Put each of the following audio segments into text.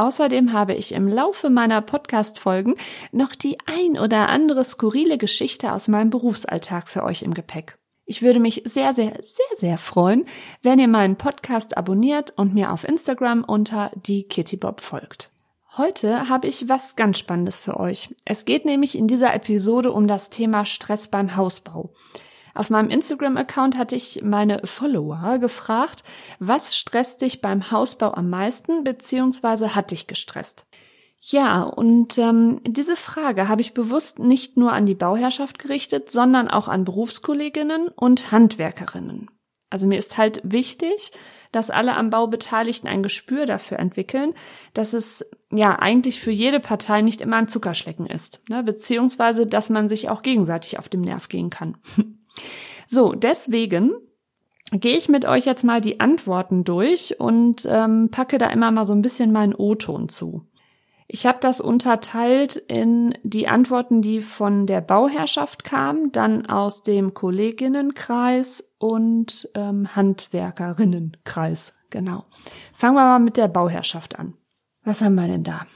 Außerdem habe ich im Laufe meiner Podcast-Folgen noch die ein oder andere skurrile Geschichte aus meinem Berufsalltag für euch im Gepäck. Ich würde mich sehr, sehr, sehr, sehr freuen, wenn ihr meinen Podcast abonniert und mir auf Instagram unter die Kitty Bob folgt. Heute habe ich was ganz Spannendes für euch. Es geht nämlich in dieser Episode um das Thema Stress beim Hausbau. Auf meinem Instagram-Account hatte ich meine Follower gefragt, was stresst dich beim Hausbau am meisten, beziehungsweise hat dich gestresst? Ja, und ähm, diese Frage habe ich bewusst nicht nur an die Bauherrschaft gerichtet, sondern auch an Berufskolleginnen und Handwerkerinnen. Also mir ist halt wichtig, dass alle am Bau Beteiligten ein Gespür dafür entwickeln, dass es ja eigentlich für jede Partei nicht immer ein Zuckerschlecken ist, ne? beziehungsweise dass man sich auch gegenseitig auf dem Nerv gehen kann. so, deswegen gehe ich mit euch jetzt mal die Antworten durch und ähm, packe da immer mal so ein bisschen meinen O-Ton zu. Ich habe das unterteilt in die Antworten, die von der Bauherrschaft kamen, dann aus dem Kolleginnenkreis und ähm, Handwerkerinnenkreis. Genau. Fangen wir mal mit der Bauherrschaft an. Was haben wir denn da?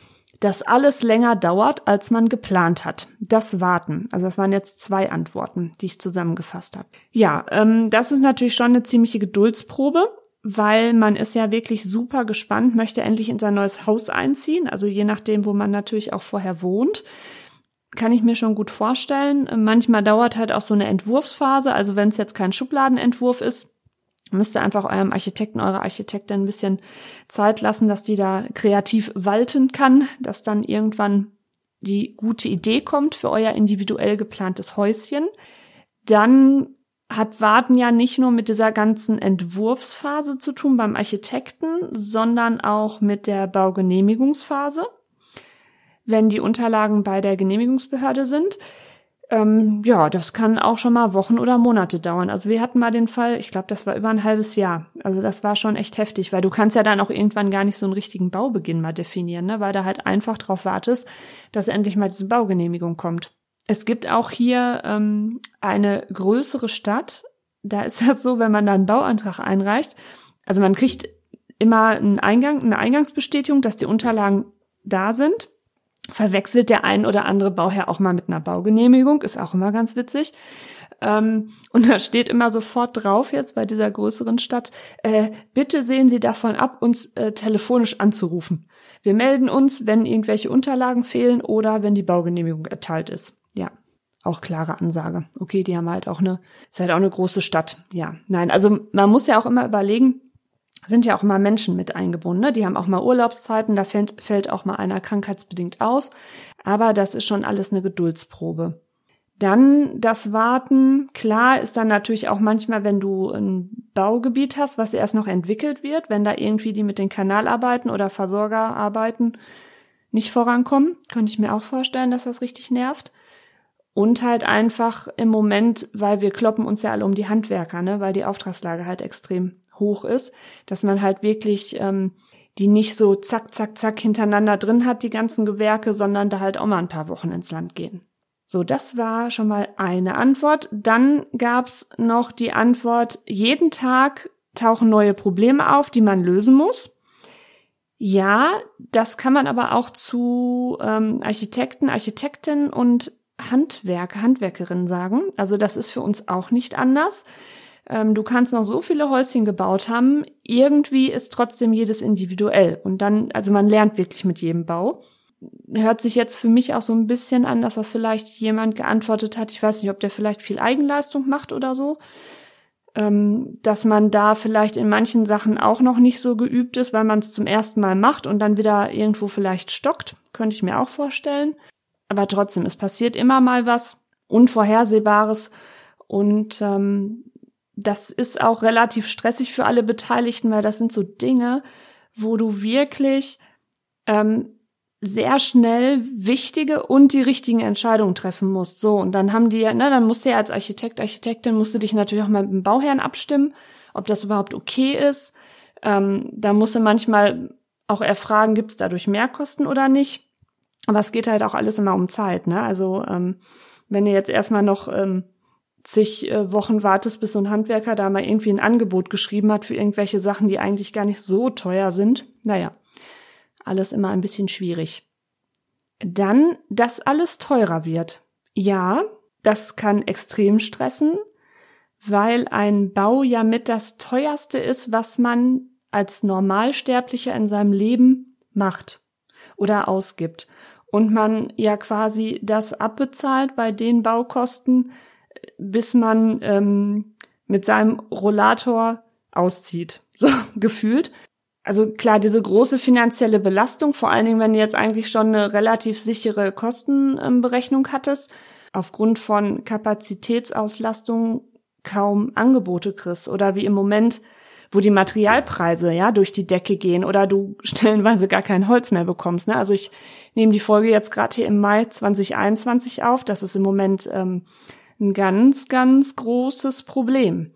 Dass alles länger dauert, als man geplant hat. Das Warten. Also das waren jetzt zwei Antworten, die ich zusammengefasst habe. Ja, ähm, das ist natürlich schon eine ziemliche Geduldsprobe weil man ist ja wirklich super gespannt, möchte endlich in sein neues Haus einziehen. Also je nachdem, wo man natürlich auch vorher wohnt, kann ich mir schon gut vorstellen. Manchmal dauert halt auch so eine Entwurfsphase. Also wenn es jetzt kein Schubladenentwurf ist, müsst ihr einfach eurem Architekten, eurer Architektin ein bisschen Zeit lassen, dass die da kreativ walten kann, dass dann irgendwann die gute Idee kommt für euer individuell geplantes Häuschen. Dann hat Warten ja nicht nur mit dieser ganzen Entwurfsphase zu tun beim Architekten, sondern auch mit der Baugenehmigungsphase, wenn die Unterlagen bei der Genehmigungsbehörde sind. Ähm, ja, das kann auch schon mal Wochen oder Monate dauern. Also wir hatten mal den Fall, ich glaube, das war über ein halbes Jahr. Also das war schon echt heftig, weil du kannst ja dann auch irgendwann gar nicht so einen richtigen Baubeginn mal definieren, ne? weil da halt einfach drauf wartest, dass endlich mal diese Baugenehmigung kommt. Es gibt auch hier ähm, eine größere Stadt. Da ist das so, wenn man da einen Bauantrag einreicht, also man kriegt immer einen Eingang, eine Eingangsbestätigung, dass die Unterlagen da sind. Verwechselt der ein oder andere Bauherr auch mal mit einer Baugenehmigung, ist auch immer ganz witzig. Ähm, und da steht immer sofort drauf jetzt bei dieser größeren Stadt, äh, bitte sehen Sie davon ab, uns äh, telefonisch anzurufen. Wir melden uns, wenn irgendwelche Unterlagen fehlen oder wenn die Baugenehmigung erteilt ist ja, auch klare Ansage. Okay, die haben halt auch eine, ist halt auch eine große Stadt. Ja, nein, also man muss ja auch immer überlegen, sind ja auch immer Menschen mit eingebunden. Ne? Die haben auch mal Urlaubszeiten, da fällt, fällt auch mal einer krankheitsbedingt aus. Aber das ist schon alles eine Geduldsprobe. Dann das Warten. Klar ist dann natürlich auch manchmal, wenn du ein Baugebiet hast, was erst noch entwickelt wird, wenn da irgendwie die mit den Kanalarbeiten oder Versorgerarbeiten nicht vorankommen, könnte ich mir auch vorstellen, dass das richtig nervt. Und halt einfach im Moment, weil wir kloppen uns ja alle um die Handwerker, ne, weil die Auftragslage halt extrem hoch ist, dass man halt wirklich ähm, die nicht so zack, zack, zack hintereinander drin hat, die ganzen Gewerke, sondern da halt auch mal ein paar Wochen ins Land gehen. So, das war schon mal eine Antwort. Dann gab's noch die Antwort, jeden Tag tauchen neue Probleme auf, die man lösen muss. Ja, das kann man aber auch zu ähm, Architekten, Architektinnen und Handwerker, Handwerkerinnen sagen. Also das ist für uns auch nicht anders. Ähm, du kannst noch so viele Häuschen gebaut haben, irgendwie ist trotzdem jedes individuell. Und dann, also man lernt wirklich mit jedem Bau. Hört sich jetzt für mich auch so ein bisschen an, dass das vielleicht jemand geantwortet hat. Ich weiß nicht, ob der vielleicht viel Eigenleistung macht oder so. Ähm, dass man da vielleicht in manchen Sachen auch noch nicht so geübt ist, weil man es zum ersten Mal macht und dann wieder irgendwo vielleicht stockt. Könnte ich mir auch vorstellen. Aber trotzdem, es passiert immer mal was Unvorhersehbares und ähm, das ist auch relativ stressig für alle Beteiligten, weil das sind so Dinge, wo du wirklich ähm, sehr schnell wichtige und die richtigen Entscheidungen treffen musst. So, und dann haben die ja, ne, dann musst du ja als Architekt, Architektin, musst du dich natürlich auch mal mit dem Bauherrn abstimmen, ob das überhaupt okay ist. Ähm, da musst du manchmal auch erfragen, gibt es dadurch Mehrkosten oder nicht. Aber es geht halt auch alles immer um Zeit, ne? Also ähm, wenn du jetzt erstmal noch ähm, zig äh, Wochen wartest, bis so ein Handwerker da mal irgendwie ein Angebot geschrieben hat für irgendwelche Sachen, die eigentlich gar nicht so teuer sind, naja, alles immer ein bisschen schwierig. Dann, dass alles teurer wird. Ja, das kann extrem stressen, weil ein Bau ja mit das teuerste ist, was man als Normalsterblicher in seinem Leben macht oder ausgibt. Und man ja quasi das abbezahlt bei den Baukosten, bis man ähm, mit seinem Rollator auszieht. So gefühlt also klar, diese große finanzielle Belastung, vor allen Dingen, wenn du jetzt eigentlich schon eine relativ sichere Kostenberechnung hattest, aufgrund von Kapazitätsauslastung kaum Angebote kriegst oder wie im Moment, wo die Materialpreise ja durch die Decke gehen oder du stellenweise gar kein Holz mehr bekommst. Ne? Also ich nehme die Folge jetzt gerade hier im Mai 2021 auf. Das ist im Moment ähm, ein ganz, ganz großes Problem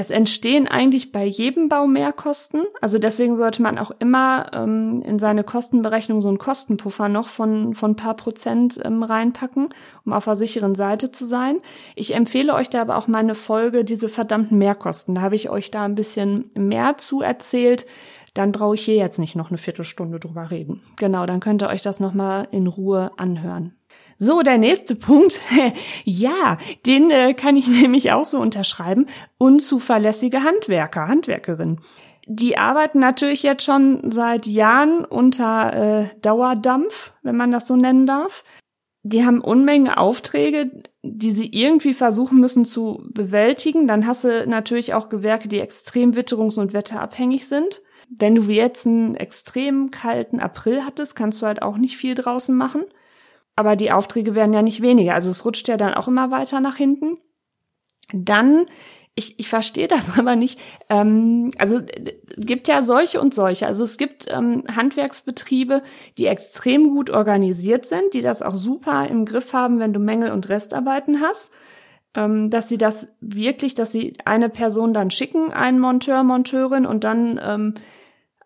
es entstehen eigentlich bei jedem Bau Mehrkosten. Also deswegen sollte man auch immer ähm, in seine Kostenberechnung so einen Kostenpuffer noch von von paar Prozent ähm, reinpacken, um auf der sicheren Seite zu sein. Ich empfehle euch da aber auch meine Folge diese verdammten Mehrkosten. Da habe ich euch da ein bisschen mehr zu erzählt. Dann brauche ich hier jetzt nicht noch eine Viertelstunde drüber reden. Genau, dann könnt ihr euch das noch mal in Ruhe anhören. So, der nächste Punkt. ja, den äh, kann ich nämlich auch so unterschreiben. Unzuverlässige Handwerker, Handwerkerinnen. Die arbeiten natürlich jetzt schon seit Jahren unter äh, Dauerdampf, wenn man das so nennen darf. Die haben Unmengen Aufträge, die sie irgendwie versuchen müssen zu bewältigen. Dann hast du natürlich auch Gewerke, die extrem witterungs- und wetterabhängig sind. Wenn du jetzt einen extrem kalten April hattest, kannst du halt auch nicht viel draußen machen aber die Aufträge werden ja nicht weniger. Also es rutscht ja dann auch immer weiter nach hinten. Dann, ich, ich verstehe das aber nicht. Ähm, also gibt ja solche und solche. Also es gibt ähm, Handwerksbetriebe, die extrem gut organisiert sind, die das auch super im Griff haben, wenn du Mängel und Restarbeiten hast. Ähm, dass sie das wirklich, dass sie eine Person dann schicken, einen Monteur, Monteurin und dann ähm,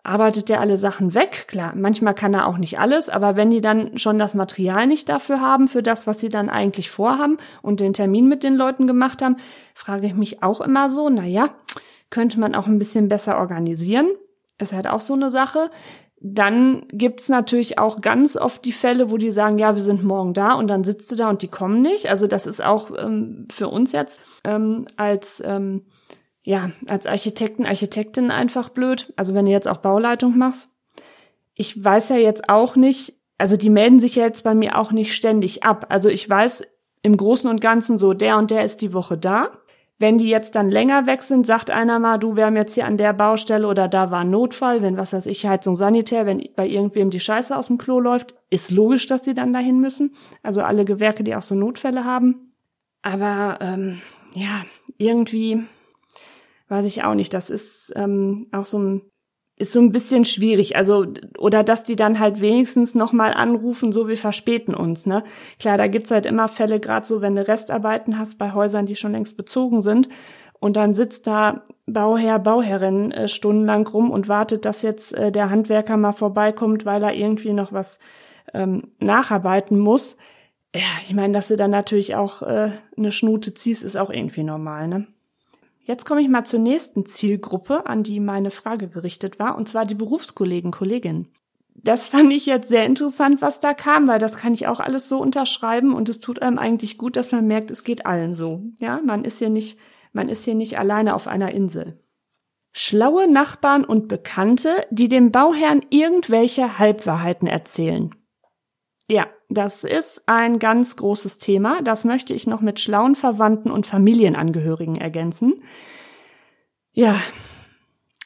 arbeitet der alle Sachen weg. Klar, manchmal kann er auch nicht alles, aber wenn die dann schon das Material nicht dafür haben, für das, was sie dann eigentlich vorhaben und den Termin mit den Leuten gemacht haben, frage ich mich auch immer so, na ja, könnte man auch ein bisschen besser organisieren. Ist halt auch so eine Sache. Dann gibt's natürlich auch ganz oft die Fälle, wo die sagen, ja, wir sind morgen da und dann sitzt du da und die kommen nicht. Also das ist auch ähm, für uns jetzt ähm, als ähm, ja, als Architekten, Architektin einfach blöd. Also wenn du jetzt auch Bauleitung machst. Ich weiß ja jetzt auch nicht, also die melden sich ja jetzt bei mir auch nicht ständig ab. Also ich weiß im Großen und Ganzen so, der und der ist die Woche da. Wenn die jetzt dann länger weg sind, sagt einer mal, du, wir haben jetzt hier an der Baustelle oder da war ein Notfall, wenn was weiß ich, Heizung Sanitär, wenn bei irgendwem die Scheiße aus dem Klo läuft, ist logisch, dass die dann dahin müssen. Also alle Gewerke, die auch so Notfälle haben. Aber ähm, ja, irgendwie weiß ich auch nicht. Das ist ähm, auch so ein ist so ein bisschen schwierig. Also oder dass die dann halt wenigstens noch mal anrufen, so wir verspäten uns. Ne, klar, da gibt's halt immer Fälle, gerade so, wenn du Restarbeiten hast bei Häusern, die schon längst bezogen sind, und dann sitzt da Bauherr, Bauherrin äh, stundenlang rum und wartet, dass jetzt äh, der Handwerker mal vorbeikommt, weil er irgendwie noch was ähm, nacharbeiten muss. Ja, ich meine, dass du dann natürlich auch äh, eine Schnute ziehst, ist auch irgendwie normal, ne? Jetzt komme ich mal zur nächsten Zielgruppe, an die meine Frage gerichtet war, und zwar die Berufskollegen, Kolleginnen. Das fand ich jetzt sehr interessant, was da kam, weil das kann ich auch alles so unterschreiben und es tut einem eigentlich gut, dass man merkt, es geht allen so. Ja, man ist hier nicht, man ist hier nicht alleine auf einer Insel. Schlaue Nachbarn und Bekannte, die dem Bauherrn irgendwelche Halbwahrheiten erzählen. Ja, das ist ein ganz großes Thema. Das möchte ich noch mit schlauen Verwandten und Familienangehörigen ergänzen. Ja,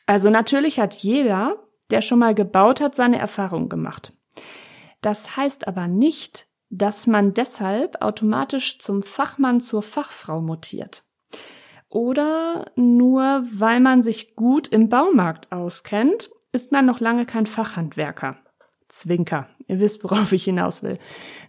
also natürlich hat jeder, der schon mal gebaut hat, seine Erfahrung gemacht. Das heißt aber nicht, dass man deshalb automatisch zum Fachmann zur Fachfrau mutiert. Oder nur weil man sich gut im Baumarkt auskennt, ist man noch lange kein Fachhandwerker. Zwinker. Ihr wisst, worauf ich hinaus will.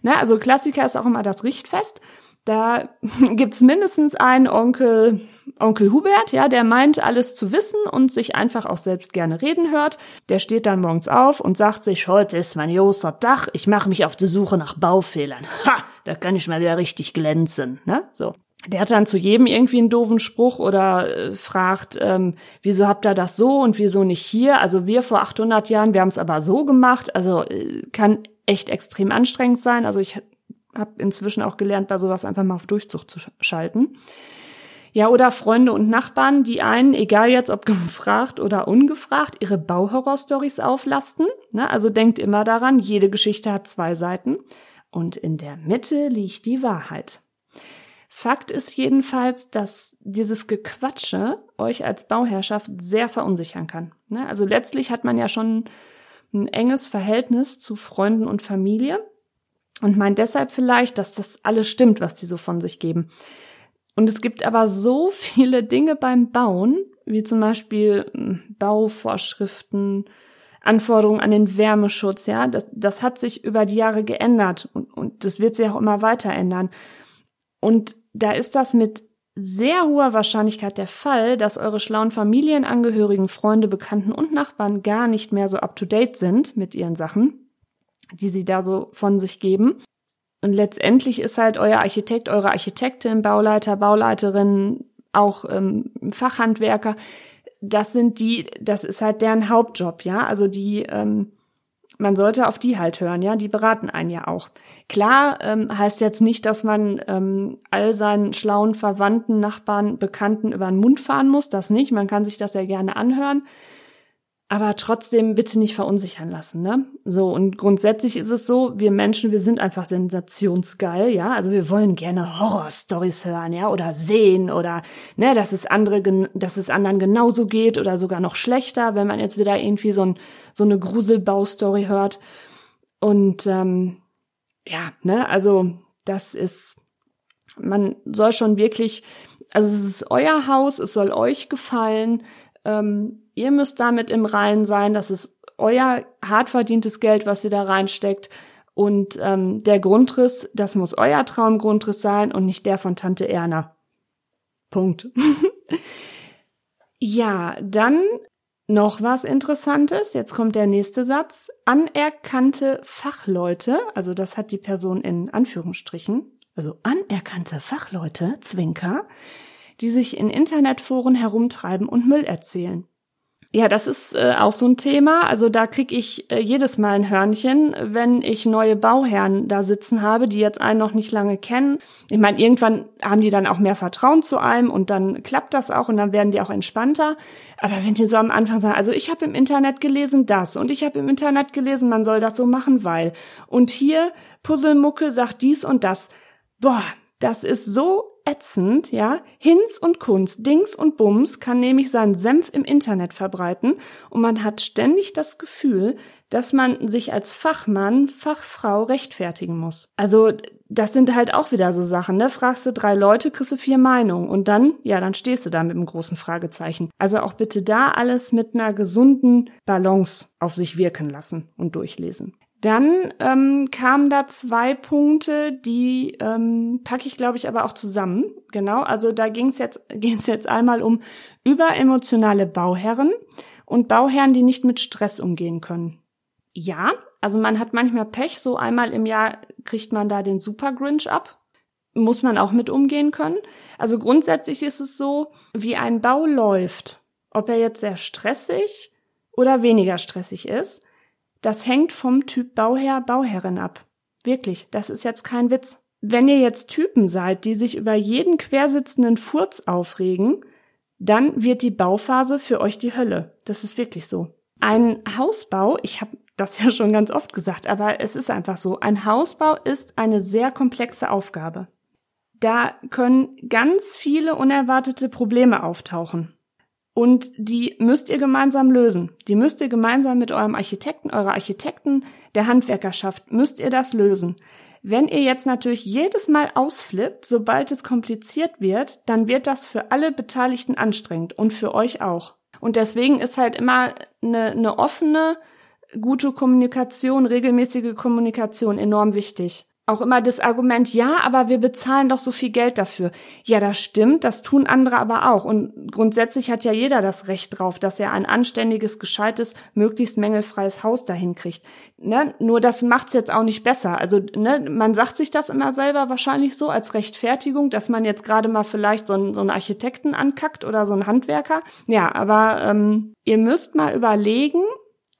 Na, also Klassiker ist auch immer das Richtfest. Da gibt's mindestens einen Onkel, Onkel Hubert, ja, der meint alles zu wissen und sich einfach auch selbst gerne reden hört. Der steht dann morgens auf und sagt sich, heute ist mein großer Tag, ich mache mich auf die Suche nach Baufehlern. Ha, da kann ich mal wieder richtig glänzen, ne? So. Der hat dann zu jedem irgendwie einen doofen Spruch oder äh, fragt, ähm, wieso habt ihr das so und wieso nicht hier? Also wir vor 800 Jahren, wir haben es aber so gemacht. Also äh, kann echt extrem anstrengend sein. Also ich habe inzwischen auch gelernt, bei sowas einfach mal auf Durchzug zu schalten. Ja, oder Freunde und Nachbarn, die einen, egal jetzt ob gefragt oder ungefragt, ihre Bauhorror-Stories auflasten. Ne? Also denkt immer daran, jede Geschichte hat zwei Seiten. Und in der Mitte liegt die Wahrheit. Fakt ist jedenfalls, dass dieses Gequatsche euch als Bauherrschaft sehr verunsichern kann. Ne? Also letztlich hat man ja schon ein enges Verhältnis zu Freunden und Familie und meint deshalb vielleicht, dass das alles stimmt, was die so von sich geben. Und es gibt aber so viele Dinge beim Bauen, wie zum Beispiel hm, Bauvorschriften, Anforderungen an den Wärmeschutz, ja, das, das hat sich über die Jahre geändert und, und das wird sich auch immer weiter ändern. Und da ist das mit sehr hoher Wahrscheinlichkeit der Fall, dass eure schlauen Familienangehörigen, Freunde, Bekannten und Nachbarn gar nicht mehr so up-to-date sind mit ihren Sachen die sie da so von sich geben. Und letztendlich ist halt euer Architekt, eure Architektin, Bauleiter, Bauleiterin, auch ähm, Fachhandwerker, das sind die, das ist halt deren Hauptjob, ja. Also die, ähm, man sollte auf die halt hören, ja, die beraten einen ja auch. Klar ähm, heißt jetzt nicht, dass man ähm, all seinen schlauen Verwandten, Nachbarn, Bekannten über den Mund fahren muss, das nicht. Man kann sich das ja gerne anhören aber trotzdem bitte nicht verunsichern lassen, ne? So, und grundsätzlich ist es so, wir Menschen, wir sind einfach sensationsgeil, ja? Also wir wollen gerne Horrorstories hören, ja? Oder sehen oder, ne, dass es andere, dass es anderen genauso geht oder sogar noch schlechter, wenn man jetzt wieder irgendwie so, ein, so eine Gruselbaustory hört. Und, ähm, ja, ne, also das ist, man soll schon wirklich, also es ist euer Haus, es soll euch gefallen, ähm, ihr müsst damit im Reinen sein, das ist euer hart verdientes Geld, was ihr da reinsteckt. Und ähm, der Grundriss, das muss euer Traumgrundriss sein und nicht der von Tante Erna. Punkt. ja, dann noch was Interessantes. Jetzt kommt der nächste Satz. Anerkannte Fachleute, also das hat die Person in Anführungsstrichen, also anerkannte Fachleute, Zwinker, die sich in Internetforen herumtreiben und Müll erzählen. Ja, das ist äh, auch so ein Thema. Also da krieg ich äh, jedes Mal ein Hörnchen, wenn ich neue Bauherren da sitzen habe, die jetzt einen noch nicht lange kennen. Ich meine, irgendwann haben die dann auch mehr Vertrauen zu einem und dann klappt das auch und dann werden die auch entspannter. Aber wenn die so am Anfang sagen, also ich habe im Internet gelesen das und ich habe im Internet gelesen, man soll das so machen, weil und hier Puzzlemucke sagt dies und das. Boah, das ist so ätzend, ja. Hinz und Kunst, Dings und Bums kann nämlich seinen Senf im Internet verbreiten und man hat ständig das Gefühl, dass man sich als Fachmann, Fachfrau rechtfertigen muss. Also, das sind halt auch wieder so Sachen, ne? Fragst du drei Leute, kriegst du vier Meinungen und dann, ja, dann stehst du da mit einem großen Fragezeichen. Also auch bitte da alles mit einer gesunden Balance auf sich wirken lassen und durchlesen. Dann ähm, kamen da zwei Punkte, die ähm, packe ich, glaube ich, aber auch zusammen. Genau, also da ging es jetzt, ging's jetzt einmal um überemotionale Bauherren und Bauherren, die nicht mit Stress umgehen können. Ja, also man hat manchmal Pech, so einmal im Jahr kriegt man da den Super Grinch ab. Muss man auch mit umgehen können. Also grundsätzlich ist es so, wie ein Bau läuft, ob er jetzt sehr stressig oder weniger stressig ist, das hängt vom Typ Bauherr, Bauherrin ab. Wirklich, das ist jetzt kein Witz. Wenn ihr jetzt Typen seid, die sich über jeden quersitzenden Furz aufregen, dann wird die Bauphase für euch die Hölle. Das ist wirklich so. Ein Hausbau, ich habe das ja schon ganz oft gesagt, aber es ist einfach so, ein Hausbau ist eine sehr komplexe Aufgabe. Da können ganz viele unerwartete Probleme auftauchen. Und die müsst ihr gemeinsam lösen. Die müsst ihr gemeinsam mit eurem Architekten, eurer Architekten, der Handwerkerschaft, müsst ihr das lösen. Wenn ihr jetzt natürlich jedes Mal ausflippt, sobald es kompliziert wird, dann wird das für alle Beteiligten anstrengend und für euch auch. Und deswegen ist halt immer eine, eine offene gute Kommunikation, regelmäßige Kommunikation enorm wichtig auch immer das Argument, ja, aber wir bezahlen doch so viel Geld dafür. Ja, das stimmt, das tun andere aber auch. Und grundsätzlich hat ja jeder das Recht drauf, dass er ein anständiges, gescheites, möglichst mängelfreies Haus dahin kriegt. Ne? Nur das macht's jetzt auch nicht besser. Also ne, man sagt sich das immer selber wahrscheinlich so als Rechtfertigung, dass man jetzt gerade mal vielleicht so einen, so einen Architekten ankackt oder so einen Handwerker. Ja, aber ähm, ihr müsst mal überlegen,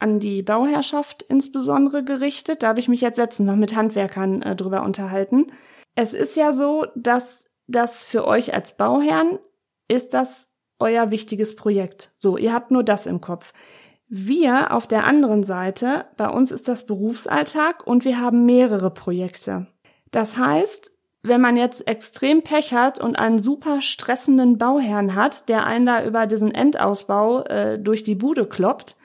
an die Bauherrschaft insbesondere gerichtet. Da habe ich mich jetzt letztens noch mit Handwerkern äh, drüber unterhalten. Es ist ja so, dass das für euch als Bauherrn ist das euer wichtiges Projekt. So, ihr habt nur das im Kopf. Wir auf der anderen Seite, bei uns ist das Berufsalltag und wir haben mehrere Projekte. Das heißt, wenn man jetzt extrem Pech hat und einen super stressenden Bauherrn hat, der einen da über diesen Endausbau äh, durch die Bude kloppt,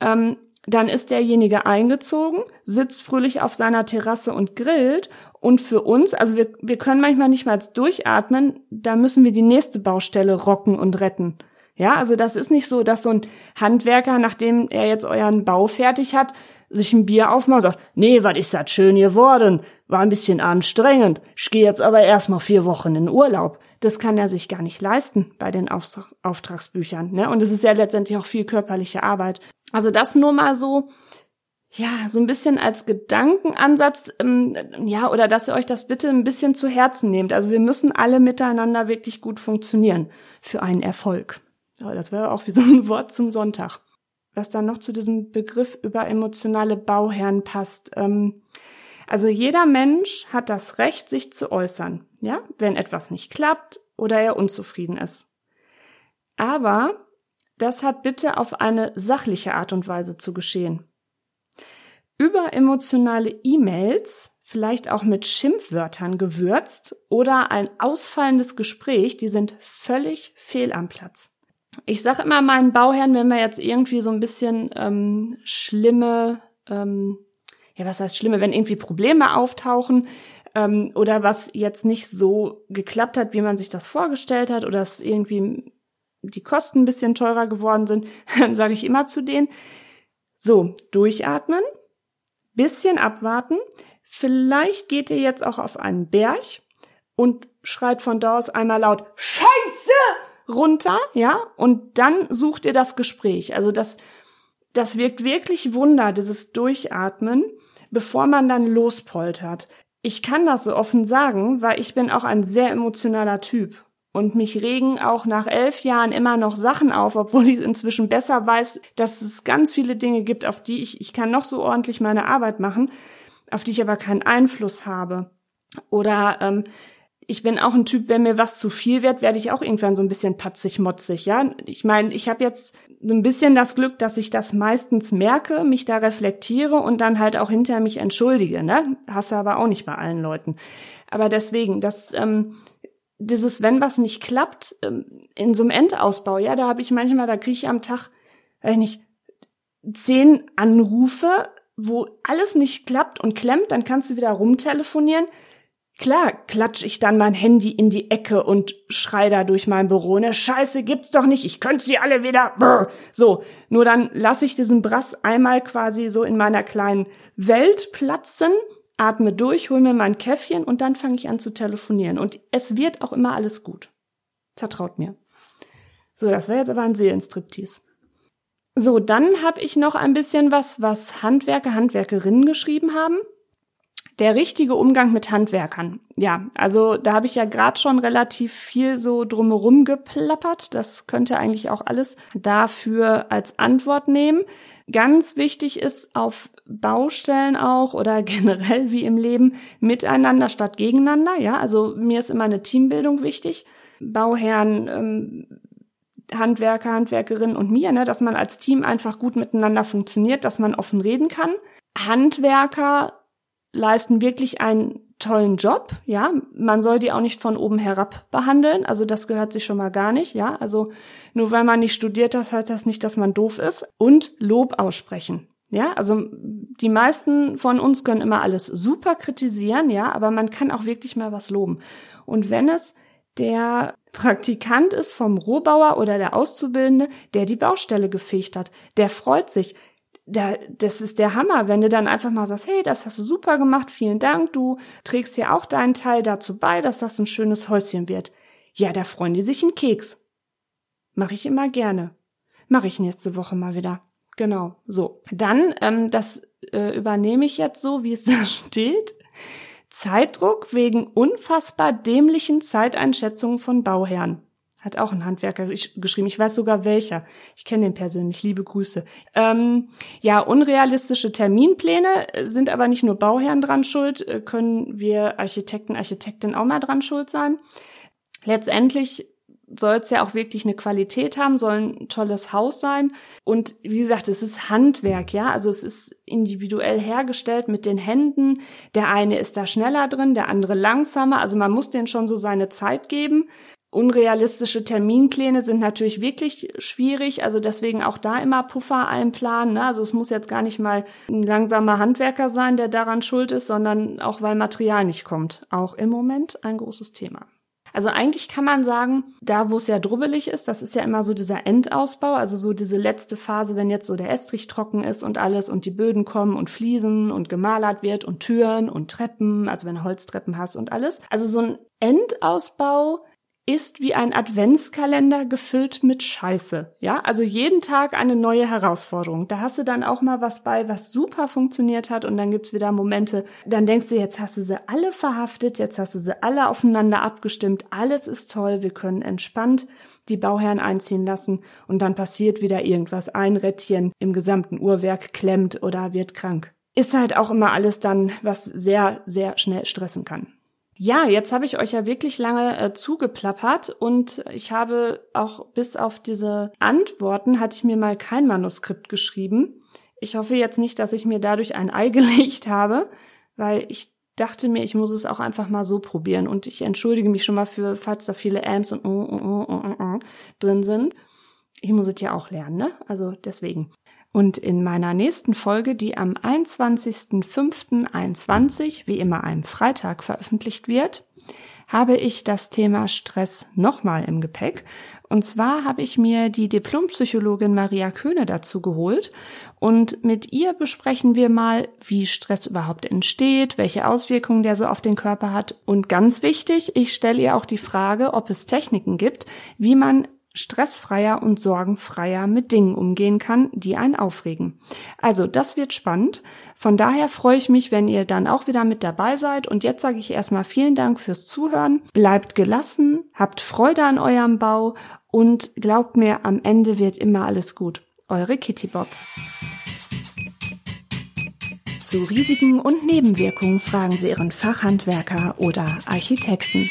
ähm, dann ist derjenige eingezogen, sitzt fröhlich auf seiner Terrasse und grillt. Und für uns, also wir, wir können manchmal nicht mal durchatmen, da müssen wir die nächste Baustelle rocken und retten. Ja, also das ist nicht so, dass so ein Handwerker, nachdem er jetzt euren Bau fertig hat, sich ein Bier aufmacht und sagt, nee, was ist das schön geworden, war ein bisschen anstrengend, ich gehe jetzt aber erstmal vier Wochen in Urlaub. Das kann er sich gar nicht leisten bei den Auftragsbüchern. Ne? Und es ist ja letztendlich auch viel körperliche Arbeit. Also das nur mal so, ja, so ein bisschen als Gedankenansatz, ähm, ja, oder dass ihr euch das bitte ein bisschen zu Herzen nehmt. Also wir müssen alle miteinander wirklich gut funktionieren für einen Erfolg. Aber das wäre auch wie so ein Wort zum Sonntag. Was dann noch zu diesem Begriff über emotionale Bauherren passt. Ähm, also jeder Mensch hat das Recht, sich zu äußern, ja, wenn etwas nicht klappt oder er unzufrieden ist. Aber das hat bitte auf eine sachliche Art und Weise zu geschehen. Überemotionale E-Mails, vielleicht auch mit Schimpfwörtern gewürzt oder ein ausfallendes Gespräch, die sind völlig fehl am Platz. Ich sage immer meinen Bauherren, wenn wir jetzt irgendwie so ein bisschen ähm, schlimme, ähm, ja was heißt schlimme, wenn irgendwie Probleme auftauchen ähm, oder was jetzt nicht so geklappt hat, wie man sich das vorgestellt hat oder es irgendwie die Kosten ein bisschen teurer geworden sind, dann sage ich immer zu denen, so, durchatmen, bisschen abwarten, vielleicht geht ihr jetzt auch auf einen Berg und schreit von da aus einmal laut Scheiße runter, ja, und dann sucht ihr das Gespräch. Also das, das wirkt wirklich Wunder, dieses Durchatmen, bevor man dann lospoltert. Ich kann das so offen sagen, weil ich bin auch ein sehr emotionaler Typ und mich regen auch nach elf Jahren immer noch Sachen auf, obwohl ich inzwischen besser weiß, dass es ganz viele Dinge gibt, auf die ich, ich kann noch so ordentlich meine Arbeit machen, auf die ich aber keinen Einfluss habe. Oder ähm, ich bin auch ein Typ, wenn mir was zu viel wird, werde ich auch irgendwann so ein bisschen patzig, motzig, ja. Ich meine, ich habe jetzt so ein bisschen das Glück, dass ich das meistens merke, mich da reflektiere und dann halt auch hinterher mich entschuldige, ne? Hast du aber auch nicht bei allen Leuten. Aber deswegen, das ähm, dieses, wenn was nicht klappt, ähm, in so einem Endausbau, ja, da habe ich manchmal, da kriege ich am Tag, weiß nicht, zehn Anrufe, wo alles nicht klappt und klemmt, dann kannst du wieder rumtelefonieren. Klar, klatsch ich dann mein Handy in die Ecke und schrei da durch mein Büro, ne, Scheiße gibt's doch nicht, ich könnte sie alle wieder, brr. so. Nur dann lasse ich diesen Brass einmal quasi so in meiner kleinen Welt platzen atme durch, hol mir mein Käffchen und dann fange ich an zu telefonieren. Und es wird auch immer alles gut. Vertraut mir. So, das war jetzt aber ein Seelenstriptease. So, dann habe ich noch ein bisschen was, was Handwerker, Handwerkerinnen geschrieben haben. Der richtige Umgang mit Handwerkern. Ja, also da habe ich ja gerade schon relativ viel so drumherum geplappert. Das könnte eigentlich auch alles dafür als Antwort nehmen. Ganz wichtig ist auf Baustellen auch oder generell wie im Leben miteinander statt gegeneinander. Ja, also mir ist immer eine Teambildung wichtig. Bauherren, ähm, Handwerker, Handwerkerinnen und mir, ne, dass man als Team einfach gut miteinander funktioniert, dass man offen reden kann. Handwerker leisten wirklich einen tollen Job, ja. Man soll die auch nicht von oben herab behandeln. Also das gehört sich schon mal gar nicht, ja. Also nur weil man nicht studiert hat, heißt das nicht, dass man doof ist. Und Lob aussprechen. Ja, also die meisten von uns können immer alles super kritisieren, ja, aber man kann auch wirklich mal was loben. Und wenn es der Praktikant ist vom Rohbauer oder der Auszubildende, der die Baustelle gefegt hat, der freut sich, da, das ist der Hammer, wenn du dann einfach mal sagst, hey, das hast du super gemacht, vielen Dank, du trägst ja auch deinen Teil dazu bei, dass das ein schönes Häuschen wird. Ja, da freuen die sich einen Keks. Mache ich immer gerne. Mache ich nächste Woche mal wieder. Genau, so. Dann, ähm, das äh, übernehme ich jetzt so, wie es da steht. Zeitdruck wegen unfassbar dämlichen Zeiteinschätzungen von Bauherren. Hat auch ein Handwerker geschrieben. Ich weiß sogar welcher. Ich kenne den persönlich. Liebe Grüße. Ähm, ja, unrealistische Terminpläne sind aber nicht nur Bauherren dran schuld, äh, können wir Architekten, Architektin auch mal dran schuld sein. Letztendlich soll es ja auch wirklich eine Qualität haben, soll ein tolles Haus sein. Und wie gesagt, es ist Handwerk, ja. Also es ist individuell hergestellt mit den Händen. Der eine ist da schneller drin, der andere langsamer. Also man muss denen schon so seine Zeit geben. Unrealistische Terminpläne sind natürlich wirklich schwierig, also deswegen auch da immer Puffer einplanen. Ne? Also es muss jetzt gar nicht mal ein langsamer Handwerker sein, der daran schuld ist, sondern auch weil Material nicht kommt. Auch im Moment ein großes Thema. Also eigentlich kann man sagen, da wo es ja drubbelig ist, das ist ja immer so dieser Endausbau, also so diese letzte Phase, wenn jetzt so der Estrich trocken ist und alles und die Böden kommen und Fliesen und gemalert wird und Türen und Treppen, also wenn du Holztreppen hast und alles. Also so ein Endausbau ist wie ein Adventskalender gefüllt mit Scheiße. Ja, also jeden Tag eine neue Herausforderung. Da hast du dann auch mal was bei, was super funktioniert hat und dann gibt's wieder Momente, dann denkst du, jetzt hast du sie alle verhaftet, jetzt hast du sie alle aufeinander abgestimmt, alles ist toll, wir können entspannt die Bauherren einziehen lassen und dann passiert wieder irgendwas, ein Rädchen im gesamten Uhrwerk klemmt oder wird krank. Ist halt auch immer alles dann, was sehr, sehr schnell stressen kann. Ja, jetzt habe ich euch ja wirklich lange äh, zugeplappert und ich habe auch bis auf diese Antworten hatte ich mir mal kein Manuskript geschrieben. Ich hoffe jetzt nicht, dass ich mir dadurch ein Ei gelegt habe, weil ich dachte mir, ich muss es auch einfach mal so probieren und ich entschuldige mich schon mal für, falls da viele Ams und uh, uh, uh, drin sind. Ich muss es ja auch lernen, ne? Also deswegen. Und in meiner nächsten Folge, die am 21.05.21, wie immer einem Freitag veröffentlicht wird, habe ich das Thema Stress nochmal im Gepäck. Und zwar habe ich mir die Diplompsychologin Maria Köhne dazu geholt und mit ihr besprechen wir mal, wie Stress überhaupt entsteht, welche Auswirkungen der so auf den Körper hat und ganz wichtig, ich stelle ihr auch die Frage, ob es Techniken gibt, wie man stressfreier und sorgenfreier mit Dingen umgehen kann, die einen aufregen. Also, das wird spannend. Von daher freue ich mich, wenn ihr dann auch wieder mit dabei seid. Und jetzt sage ich erstmal vielen Dank fürs Zuhören. Bleibt gelassen, habt Freude an eurem Bau und glaubt mir, am Ende wird immer alles gut. Eure Kitty Bob. Zu Risiken und Nebenwirkungen fragen Sie Ihren Fachhandwerker oder Architekten.